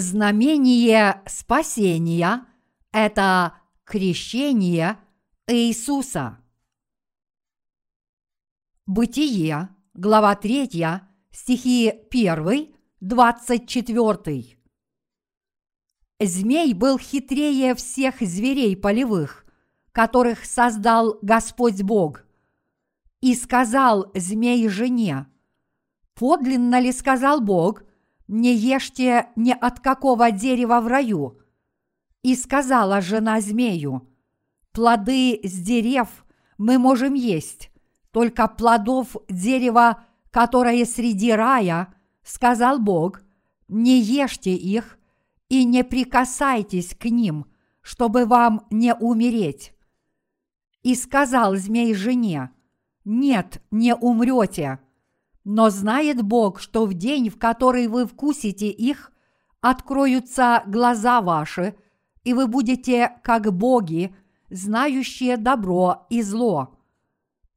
Знамение спасения – это крещение Иисуса. Бытие, глава 3, стихи 1, 24. Змей был хитрее всех зверей полевых, которых создал Господь Бог. И сказал змей жене, подлинно ли сказал Бог, не ешьте ни от какого дерева в раю. И сказала жена змею, плоды с дерев мы можем есть, только плодов дерева, которое среди рая, сказал Бог, не ешьте их и не прикасайтесь к ним, чтобы вам не умереть. И сказал змей жене, нет, не умрете, но знает Бог, что в день, в который вы вкусите их, откроются глаза ваши, и вы будете как боги, знающие добро и зло.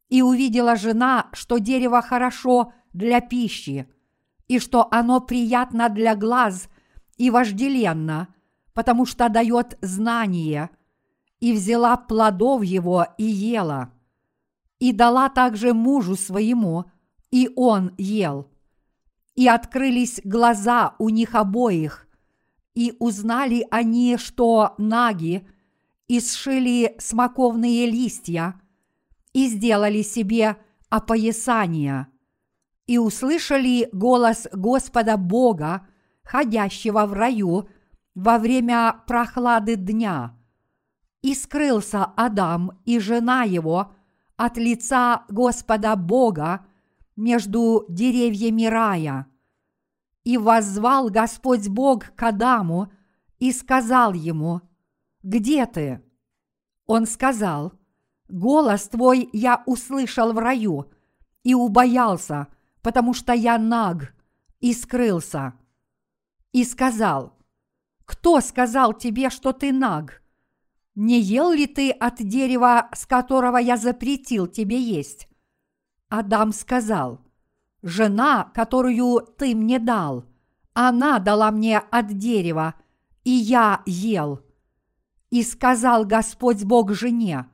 И увидела жена, что дерево хорошо для пищи, и что оно приятно для глаз и вожделенно, потому что дает знание, и взяла плодов его и ела, и дала также мужу своему – и он ел. И открылись глаза у них обоих, и узнали они, что наги, и сшили смоковные листья, и сделали себе опоясания, и услышали голос Господа Бога, ходящего в раю во время прохлады дня. И скрылся Адам и жена его от лица Господа Бога между деревьями рая. И воззвал Господь Бог к Адаму и сказал ему, «Где ты?» Он сказал, «Голос твой я услышал в раю и убоялся, потому что я наг, и скрылся». И сказал, «Кто сказал тебе, что ты наг? Не ел ли ты от дерева, с которого я запретил тебе есть?» Адам сказал, «Жена, которую ты мне дал, она дала мне от дерева, и я ел». И сказал Господь Бог жене,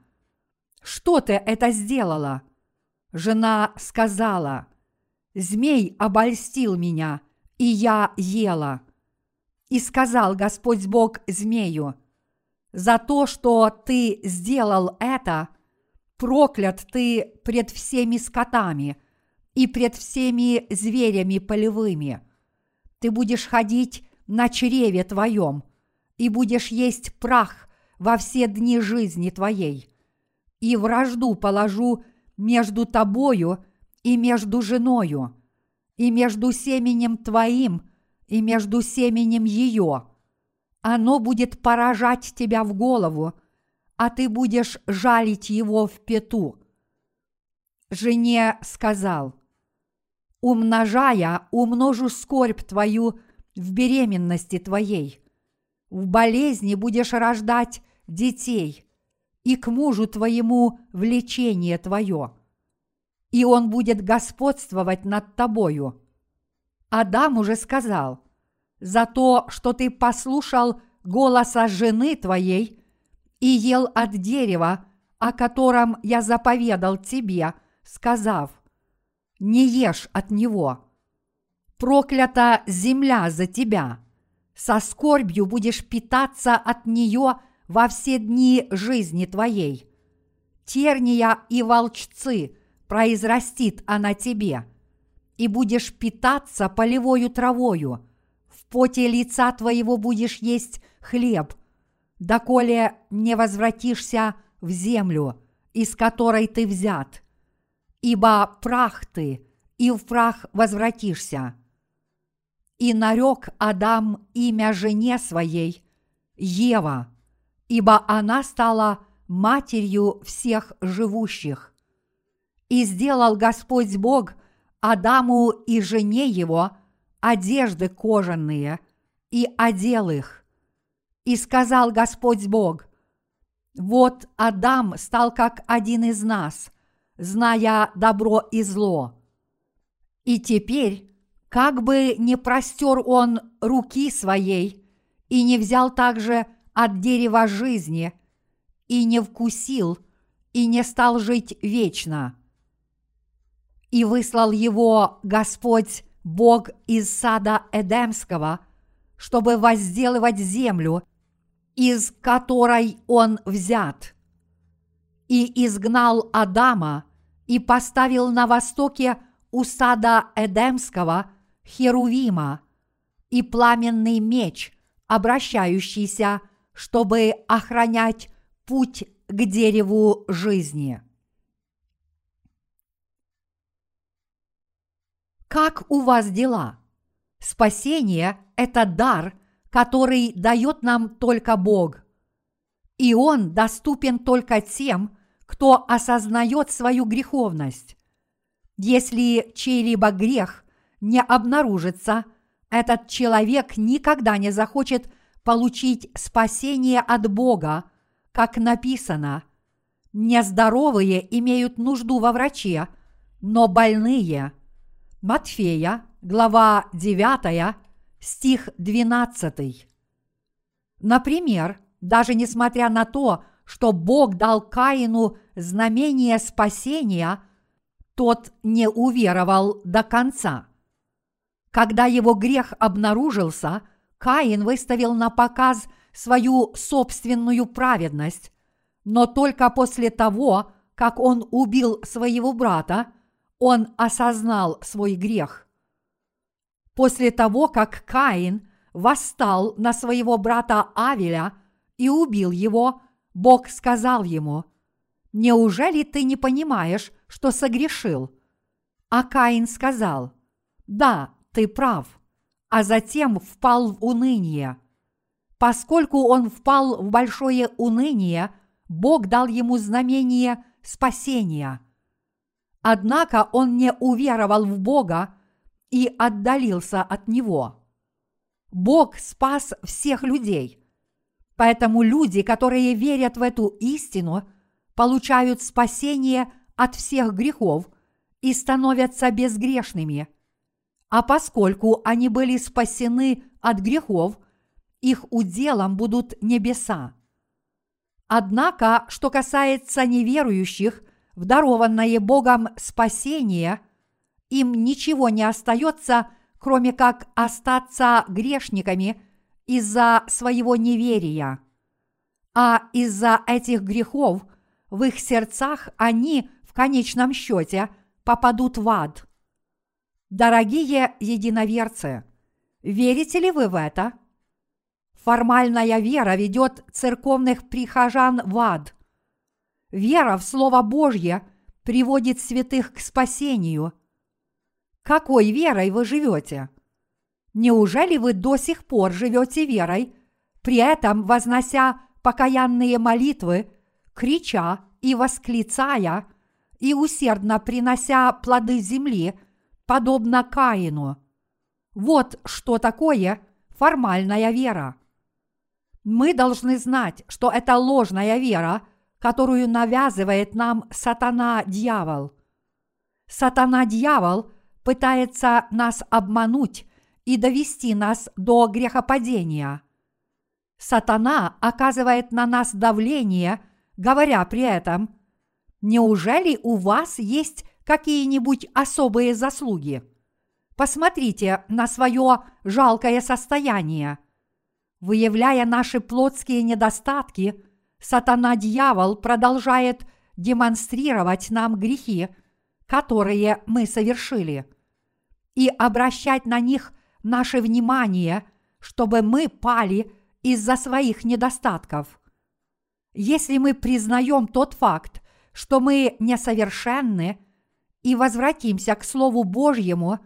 «Что ты это сделала?» Жена сказала, «Змей обольстил меня, и я ела». И сказал Господь Бог змею, «За то, что ты сделал это – проклят ты пред всеми скотами и пред всеми зверями полевыми. Ты будешь ходить на чреве твоем и будешь есть прах во все дни жизни твоей. И вражду положу между тобою и между женою, и между семенем твоим и между семенем ее. Оно будет поражать тебя в голову – а ты будешь жалить его в пету. Жене сказал, умножая, умножу скорбь твою в беременности твоей. В болезни будешь рождать детей, и к мужу твоему влечение твое, и он будет господствовать над тобою. Адам уже сказал, за то, что ты послушал голоса жены твоей и ел от дерева, о котором я заповедал тебе, сказав, не ешь от него. Проклята земля за тебя. Со скорбью будешь питаться от нее во все дни жизни твоей. Терния и волчцы произрастит она тебе, и будешь питаться полевою травою. В поте лица твоего будешь есть хлеб, доколе не возвратишься в землю, из которой ты взят, ибо прах ты, и в прах возвратишься. И нарек Адам имя жене своей Ева, ибо она стала матерью всех живущих. И сделал Господь Бог Адаму и жене его одежды кожаные и одел их. И сказал Господь Бог, вот Адам стал как один из нас, зная добро и зло. И теперь, как бы не простер он руки своей и не взял также от дерева жизни, и не вкусил, и не стал жить вечно. И выслал его Господь Бог из сада Эдемского, чтобы возделывать землю, из которой он взят. И изгнал Адама и поставил на востоке у сада Эдемского Херувима и пламенный меч, обращающийся, чтобы охранять путь к дереву жизни. Как у вас дела? Спасение – это дар, который дает нам только Бог. И он доступен только тем, кто осознает свою греховность. Если чей-либо грех не обнаружится, этот человек никогда не захочет получить спасение от Бога, как написано. Нездоровые имеют нужду во враче, но больные – Матфея, глава 9, стих 12. Например, даже несмотря на то, что Бог дал Каину знамение спасения, тот не уверовал до конца. Когда его грех обнаружился, Каин выставил на показ свою собственную праведность, но только после того, как он убил своего брата – он осознал свой грех. После того, как Каин восстал на своего брата Авеля и убил его, Бог сказал ему, «Неужели ты не понимаешь, что согрешил?» А Каин сказал, «Да, ты прав», а затем впал в уныние. Поскольку он впал в большое уныние, Бог дал ему знамение спасения – Однако он не уверовал в Бога и отдалился от Него. Бог спас всех людей. Поэтому люди, которые верят в эту истину, получают спасение от всех грехов и становятся безгрешными. А поскольку они были спасены от грехов, их уделом будут небеса. Однако, что касается неверующих, в дарованное Богом спасение, им ничего не остается, кроме как остаться грешниками из-за своего неверия. А из-за этих грехов в их сердцах они в конечном счете попадут в ад. Дорогие единоверцы, верите ли вы в это? Формальная вера ведет церковных прихожан в ад – Вера в Слово Божье приводит святых к спасению. Какой верой вы живете? Неужели вы до сих пор живете верой, при этом вознося покаянные молитвы, крича и восклицая, и усердно принося плоды земли, подобно Каину? Вот что такое формальная вера. Мы должны знать, что это ложная вера – которую навязывает нам сатана-дьявол. Сатана-дьявол пытается нас обмануть и довести нас до грехопадения. Сатана оказывает на нас давление, говоря при этом, «Неужели у вас есть какие-нибудь особые заслуги? Посмотрите на свое жалкое состояние. Выявляя наши плотские недостатки – сатана-дьявол продолжает демонстрировать нам грехи, которые мы совершили, и обращать на них наше внимание, чтобы мы пали из-за своих недостатков. Если мы признаем тот факт, что мы несовершенны, и возвратимся к Слову Божьему,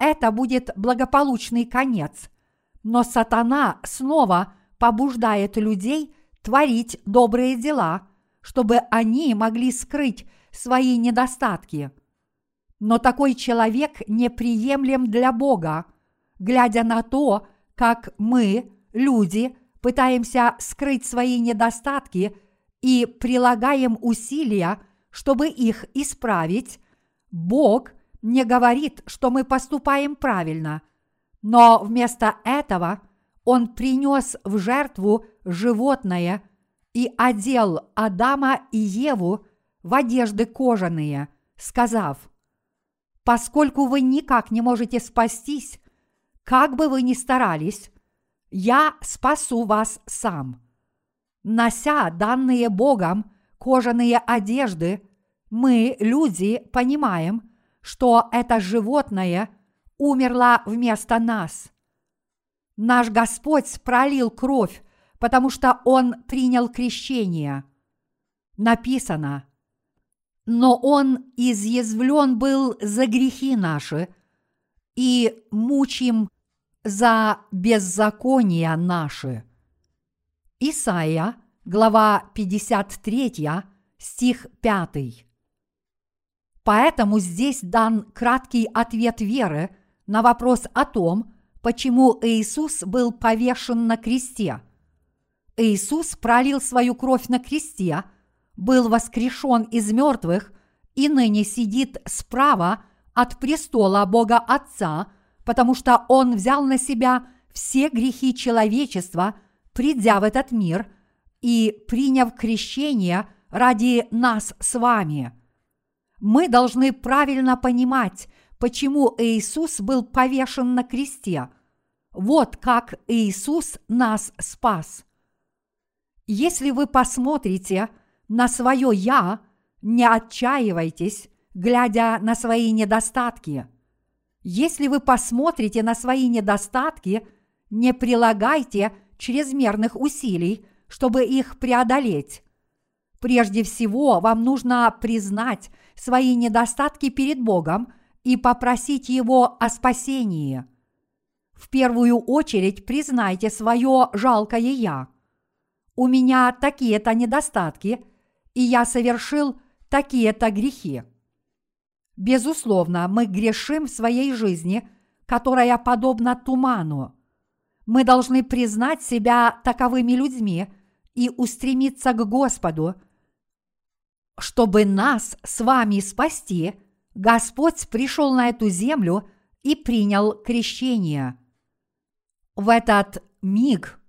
это будет благополучный конец. Но сатана снова побуждает людей – творить добрые дела, чтобы они могли скрыть свои недостатки. Но такой человек неприемлем для Бога, глядя на то, как мы, люди, пытаемся скрыть свои недостатки и прилагаем усилия, чтобы их исправить, Бог не говорит, что мы поступаем правильно, но вместо этого Он принес в жертву животное и одел Адама и Еву в одежды кожаные, сказав, «Поскольку вы никак не можете спастись, как бы вы ни старались, я спасу вас сам». Нося данные Богом кожаные одежды, мы, люди, понимаем, что это животное умерло вместо нас. Наш Господь пролил кровь, потому что Он принял крещение. Написано, но Он изъязвлен был за грехи наши и мучим за беззакония наши. Исайя, глава 53, стих 5. Поэтому здесь дан краткий ответ веры на вопрос о том, почему Иисус был повешен на кресте. Иисус пролил свою кровь на кресте, был воскрешен из мертвых и ныне сидит справа от престола Бога Отца, потому что Он взял на себя все грехи человечества, придя в этот мир и приняв крещение ради нас с вами – мы должны правильно понимать, почему Иисус был повешен на кресте. Вот как Иисус нас спас. Если вы посмотрите на свое «я», не отчаивайтесь, глядя на свои недостатки. Если вы посмотрите на свои недостатки, не прилагайте чрезмерных усилий, чтобы их преодолеть. Прежде всего, вам нужно признать свои недостатки перед Богом и попросить Его о спасении. В первую очередь признайте свое жалкое «я». У меня такие-то недостатки, и я совершил такие-то грехи. Безусловно, мы грешим в своей жизни, которая подобна туману. Мы должны признать себя таковыми людьми и устремиться к Господу – чтобы нас с вами спасти, Господь пришел на эту землю и принял крещение. В этот миг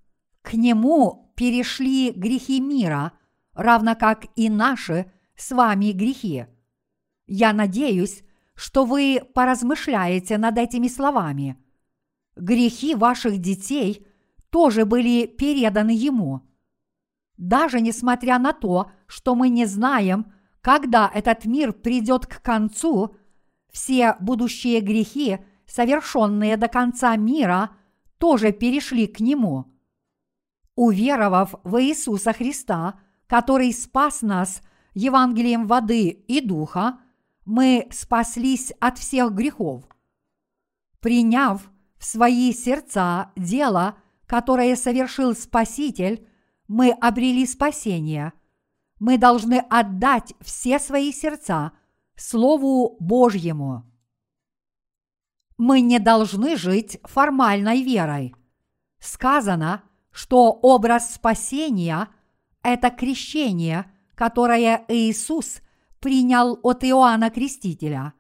к нему перешли грехи мира, равно как и наши с вами грехи. Я надеюсь, что вы поразмышляете над этими словами. Грехи ваших детей тоже были переданы ему – даже несмотря на то, что мы не знаем, когда этот мир придет к концу, все будущие грехи, совершенные до конца мира, тоже перешли к Нему. Уверовав в Иисуса Христа, который спас нас Евангелием воды и духа, мы спаслись от всех грехов. Приняв в свои сердца дело, которое совершил Спаситель, мы обрели спасение. Мы должны отдать все свои сердца Слову Божьему. Мы не должны жить формальной верой. Сказано, что образ спасения – это крещение, которое Иисус принял от Иоанна Крестителя.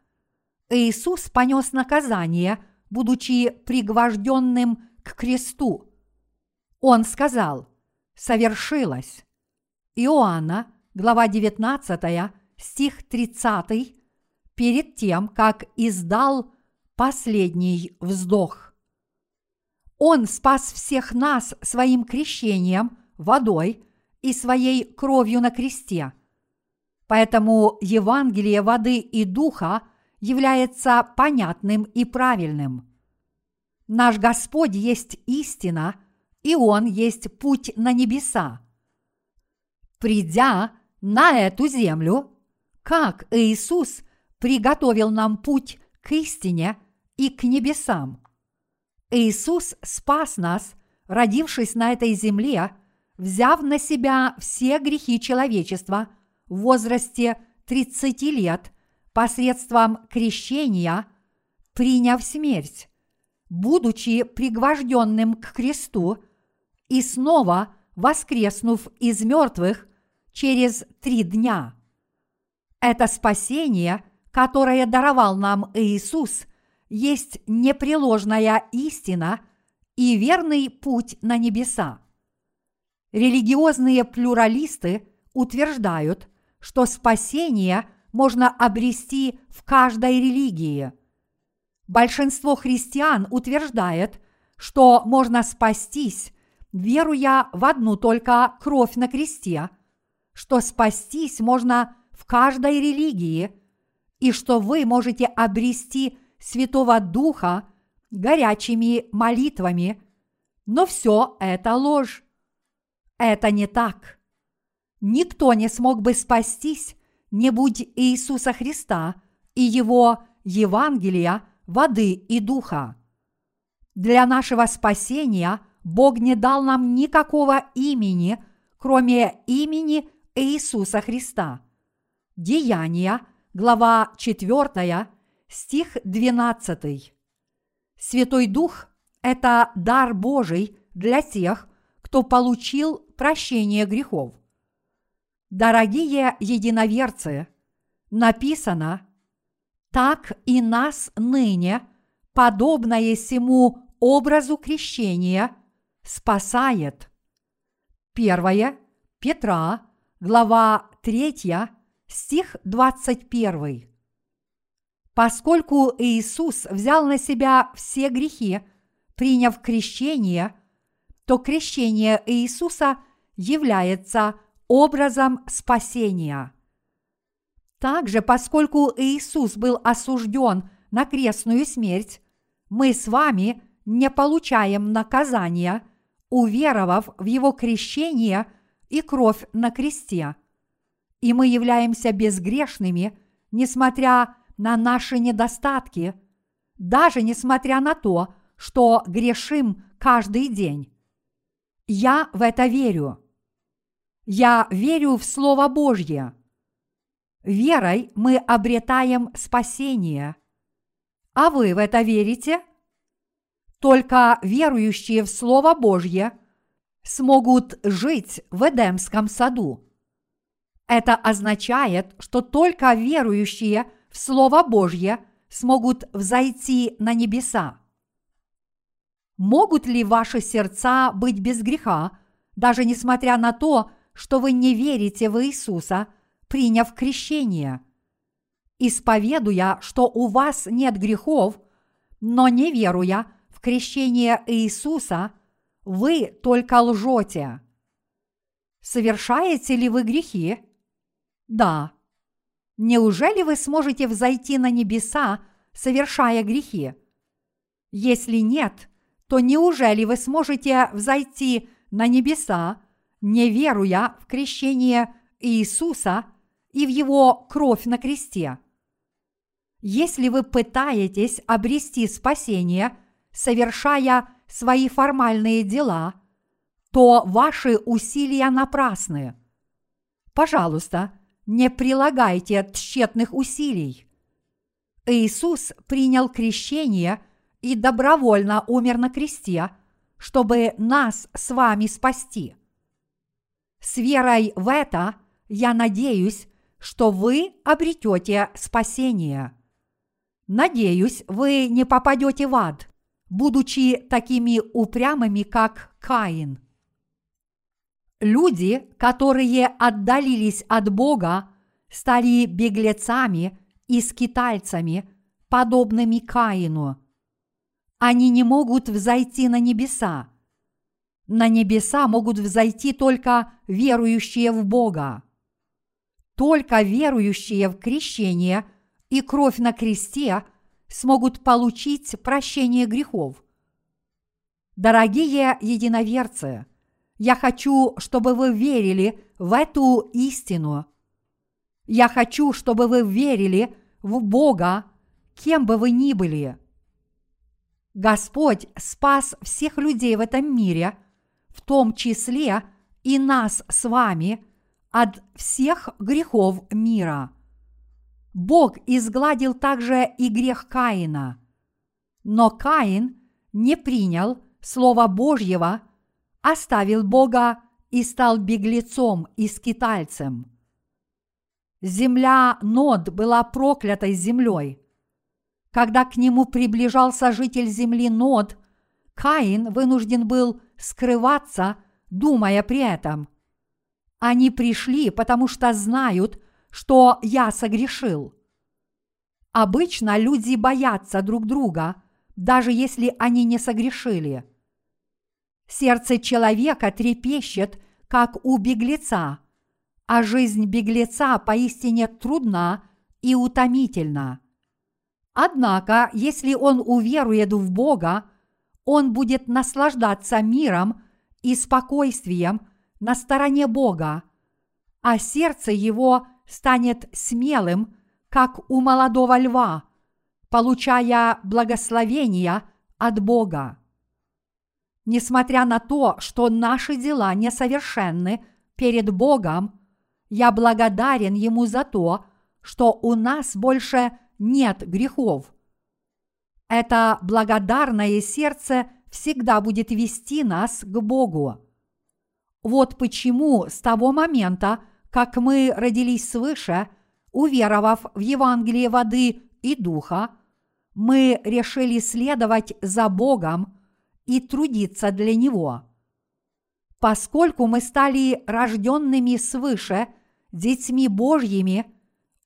Иисус понес наказание, будучи пригвожденным к кресту. Он сказал – совершилось. Иоанна, глава 19, стих 30, перед тем, как издал последний вздох. Он спас всех нас своим крещением, водой и своей кровью на кресте. Поэтому Евангелие воды и духа является понятным и правильным. Наш Господь есть истина – и Он есть путь на небеса. Придя на эту землю, как Иисус приготовил нам путь к истине и к небесам. Иисус спас нас, родившись на этой земле, взяв на себя все грехи человечества в возрасте 30 лет посредством крещения, приняв смерть, будучи пригвожденным к кресту – и снова воскреснув из мертвых через три дня. Это спасение, которое даровал нам Иисус, есть непреложная истина и верный путь на небеса. Религиозные плюралисты утверждают, что спасение можно обрести в каждой религии. Большинство христиан утверждает, что можно спастись, веруя в одну только кровь на кресте, что спастись можно в каждой религии, и что вы можете обрести Святого Духа горячими молитвами, но все это ложь. Это не так. Никто не смог бы спастись, не будь Иисуса Христа и Его Евангелия, воды и духа. Для нашего спасения Бог не дал нам никакого имени, кроме имени Иисуса Христа. Деяния, глава 4, стих 12. Святой Дух – это дар Божий для тех, кто получил прощение грехов. Дорогие единоверцы, написано «Так и нас ныне, подобное сему образу крещения, спасает». Первое Петра, глава 3, стих 21. Поскольку Иисус взял на себя все грехи, приняв крещение, то крещение Иисуса является образом спасения. Также, поскольку Иисус был осужден на крестную смерть, мы с вами не получаем наказания, уверовав в Его крещение и кровь на кресте. И мы являемся безгрешными, несмотря на наши недостатки, даже несмотря на то, что грешим каждый день. Я в это верю. Я верю в Слово Божье. Верой мы обретаем спасение. А вы в это верите? Только верующие в Слово Божье смогут жить в Эдемском саду. Это означает, что только верующие в Слово Божье смогут взойти на небеса. Могут ли ваши сердца быть без греха, даже несмотря на то, что вы не верите в Иисуса, приняв крещение? Исповедуя, что у вас нет грехов, но не веруя в крещение Иисуса, вы только лжете. Совершаете ли вы грехи? Да. Неужели вы сможете взойти на небеса, совершая грехи? Если нет, то неужели вы сможете взойти на небеса, не веруя в крещение Иисуса и в Его кровь на кресте? Если вы пытаетесь обрести спасение, совершая свои формальные дела, то ваши усилия напрасны. Пожалуйста, не прилагайте тщетных усилий. Иисус принял крещение и добровольно умер на кресте, чтобы нас с вами спасти. С верой в это я надеюсь, что вы обретете спасение. Надеюсь, вы не попадете в ад, будучи такими упрямыми, как Каин – Люди, которые отдалились от Бога, стали беглецами и скитальцами, подобными Каину. Они не могут взойти на небеса. На небеса могут взойти только верующие в Бога. Только верующие в крещение и кровь на кресте смогут получить прощение грехов. Дорогие единоверцы – я хочу, чтобы вы верили в эту истину. Я хочу, чтобы вы верили в Бога, кем бы вы ни были. Господь спас всех людей в этом мире, в том числе и нас с вами, от всех грехов мира. Бог изгладил также и грех Каина. Но Каин не принял Слова Божьего – оставил Бога и стал беглецом и скитальцем. Земля Нод была проклятой землей. Когда к нему приближался житель земли Нод, Каин вынужден был скрываться, думая при этом. Они пришли, потому что знают, что я согрешил. Обычно люди боятся друг друга, даже если они не согрешили. Сердце человека трепещет, как у беглеца, а жизнь беглеца поистине трудна и утомительна. Однако, если он уверует в Бога, он будет наслаждаться миром и спокойствием на стороне Бога, а сердце его станет смелым, как у молодого льва, получая благословения от Бога. Несмотря на то, что наши дела несовершенны перед Богом, я благодарен Ему за то, что у нас больше нет грехов. Это благодарное сердце всегда будет вести нас к Богу. Вот почему с того момента, как мы родились свыше, уверовав в Евангелие воды и духа, мы решили следовать за Богом и трудиться для Него. Поскольку мы стали рожденными свыше, детьми Божьими,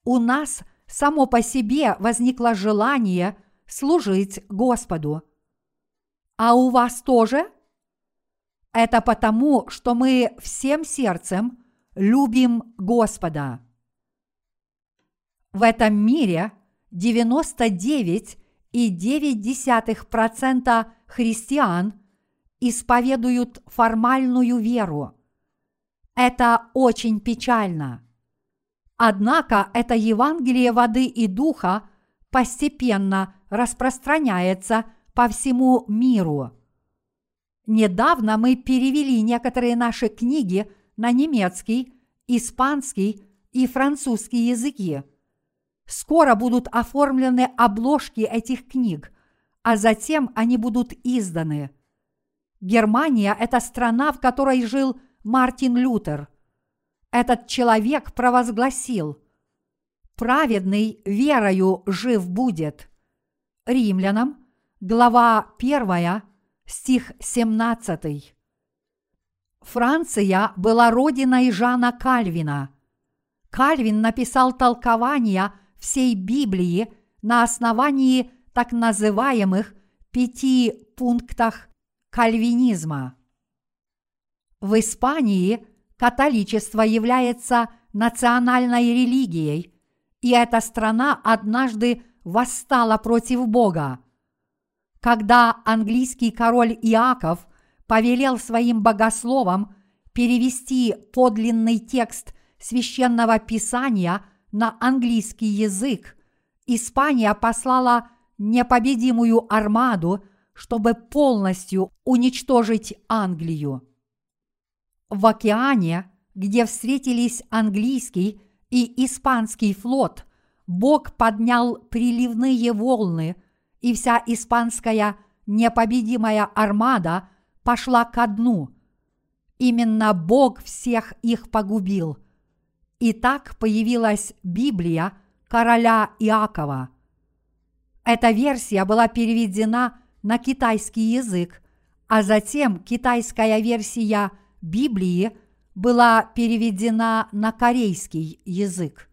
у нас само по себе возникло желание служить Господу. А у вас тоже? Это потому, что мы всем сердцем любим Господа. В этом мире 99,9% христиан исповедуют формальную веру. Это очень печально. Однако это Евангелие воды и духа постепенно распространяется по всему миру. Недавно мы перевели некоторые наши книги на немецкий, испанский и французский языки. Скоро будут оформлены обложки этих книг, а затем они будут изданы. Германия – это страна, в которой жил Мартин Лютер – этот человек провозгласил «Праведный верою жив будет». Римлянам, глава 1, стих 17. Франция была родиной Жана Кальвина. Кальвин написал толкования всей Библии на основании так называемых пяти пунктах кальвинизма. В Испании католичество является национальной религией, и эта страна однажды восстала против Бога. Когда английский король Иаков повелел своим богословам перевести подлинный текст священного писания на английский язык, Испания послала непобедимую армаду, чтобы полностью уничтожить Англию в океане, где встретились английский и испанский флот, Бог поднял приливные волны, и вся испанская непобедимая армада пошла ко дну. Именно Бог всех их погубил. И так появилась Библия короля Иакова. Эта версия была переведена на китайский язык, а затем китайская версия – Библии была переведена на корейский язык.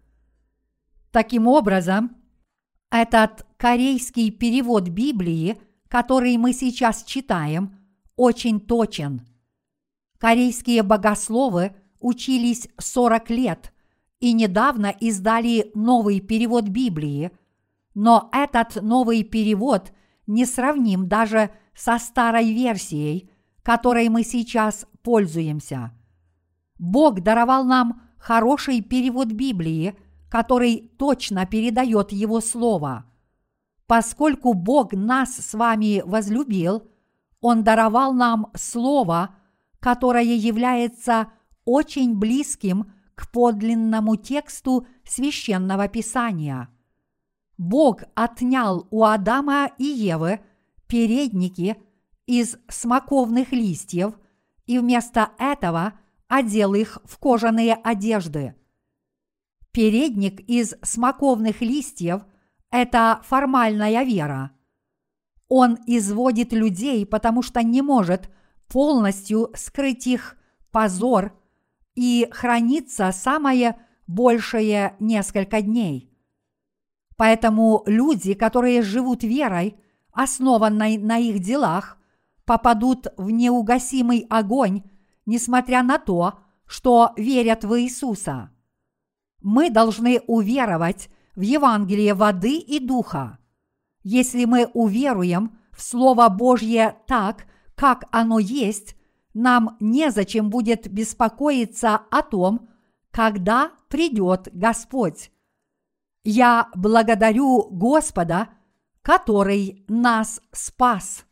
Таким образом, этот корейский перевод Библии, который мы сейчас читаем, очень точен. Корейские богословы учились 40 лет и недавно издали новый перевод Библии, но этот новый перевод не сравним даже со старой версией, которой мы сейчас пользуемся. Бог даровал нам хороший перевод Библии, который точно передает Его Слово. Поскольку Бог нас с вами возлюбил, Он даровал нам Слово, которое является очень близким к подлинному тексту священного Писания. Бог отнял у Адама и Евы передники из смоковных листьев – и вместо этого одел их в кожаные одежды. Передник из смоковных листьев – это формальная вера. Он изводит людей, потому что не может полностью скрыть их позор и хранится самое большее несколько дней. Поэтому люди, которые живут верой, основанной на их делах, попадут в неугасимый огонь, несмотря на то, что верят в Иисуса. Мы должны уверовать в Евангелие воды и духа. Если мы уверуем в Слово Божье так, как оно есть, нам незачем будет беспокоиться о том, когда придет Господь. Я благодарю Господа, который нас спас.